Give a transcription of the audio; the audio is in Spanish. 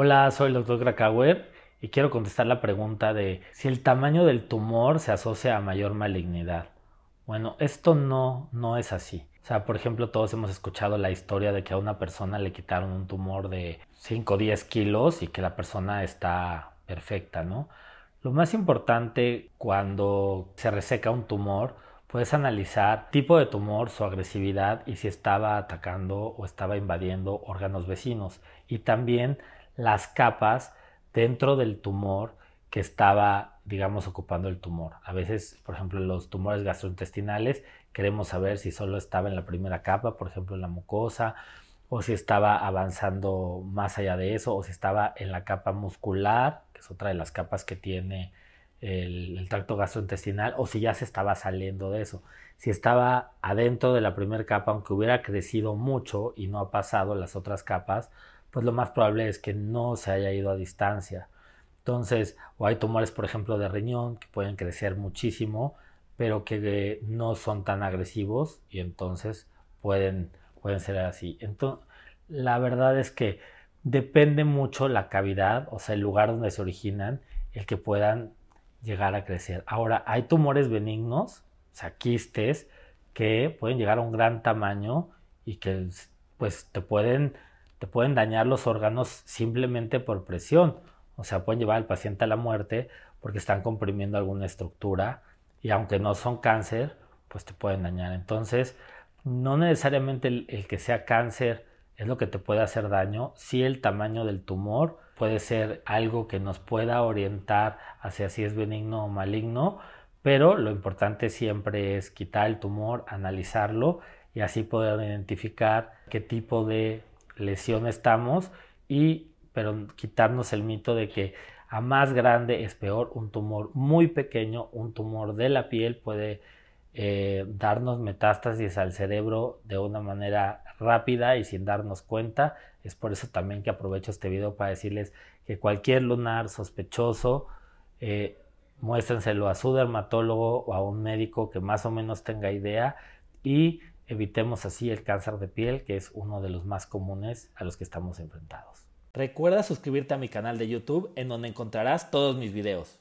Hola, soy el doctor Krakauer y quiero contestar la pregunta de si el tamaño del tumor se asocia a mayor malignidad. Bueno, esto no, no es así. O sea, por ejemplo, todos hemos escuchado la historia de que a una persona le quitaron un tumor de 5 o 10 kilos y que la persona está perfecta, ¿no? Lo más importante cuando se reseca un tumor, puedes analizar tipo de tumor, su agresividad y si estaba atacando o estaba invadiendo órganos vecinos. Y también las capas dentro del tumor que estaba, digamos, ocupando el tumor. A veces, por ejemplo, los tumores gastrointestinales, queremos saber si solo estaba en la primera capa, por ejemplo, en la mucosa, o si estaba avanzando más allá de eso, o si estaba en la capa muscular, que es otra de las capas que tiene el, tracto gastrointestinal, o si ya se estaba saliendo de eso. Si estaba adentro de la primera capa, aunque hubiera crecido mucho y no ha pasado las otras capas, pues lo más probable es que no se haya ido a distancia. Entonces, o hay tumores, por ejemplo, de riñón que pueden crecer muchísimo, pero que no son tan agresivos y entonces pueden pueden ser así. Entonces, la verdad es que depende mucho la cavidad, o sea, el lugar donde se originan, el que puedan llegar a crecer. Ahora, hay tumores benignos, o sea, quistes, que pueden llegar a un gran tamaño y que pues te pueden, te pueden dañar los órganos simplemente por presión. O sea, pueden llevar al paciente a la muerte porque están comprimiendo alguna estructura y aunque no son cáncer, pues te pueden dañar. Entonces, no necesariamente el, que sea cáncer es lo que te puede hacer daño, si el tamaño del tumor puede ser algo que nos pueda orientar hacia si es benigno o maligno, pero lo importante siempre es quitar el tumor, analizarlo y así poder identificar qué tipo de lesión estamos y pero quitarnos el mito de que a más grande es peor. Un tumor muy pequeño, un tumor de la piel puede eh, darnos metástasis al cerebro de una manera rápida y sin darnos cuenta. Es por eso también que aprovecho este video para decirles que cualquier lunar sospechoso, eh, muéstrenselo a su dermatólogo o a un médico que más o menos tenga idea y evitemos así el cáncer de piel, que es uno de los más comunes a los que estamos enfrentados. Recuerda suscribirte a mi canal de YouTube en donde encontrarás todos mis videos.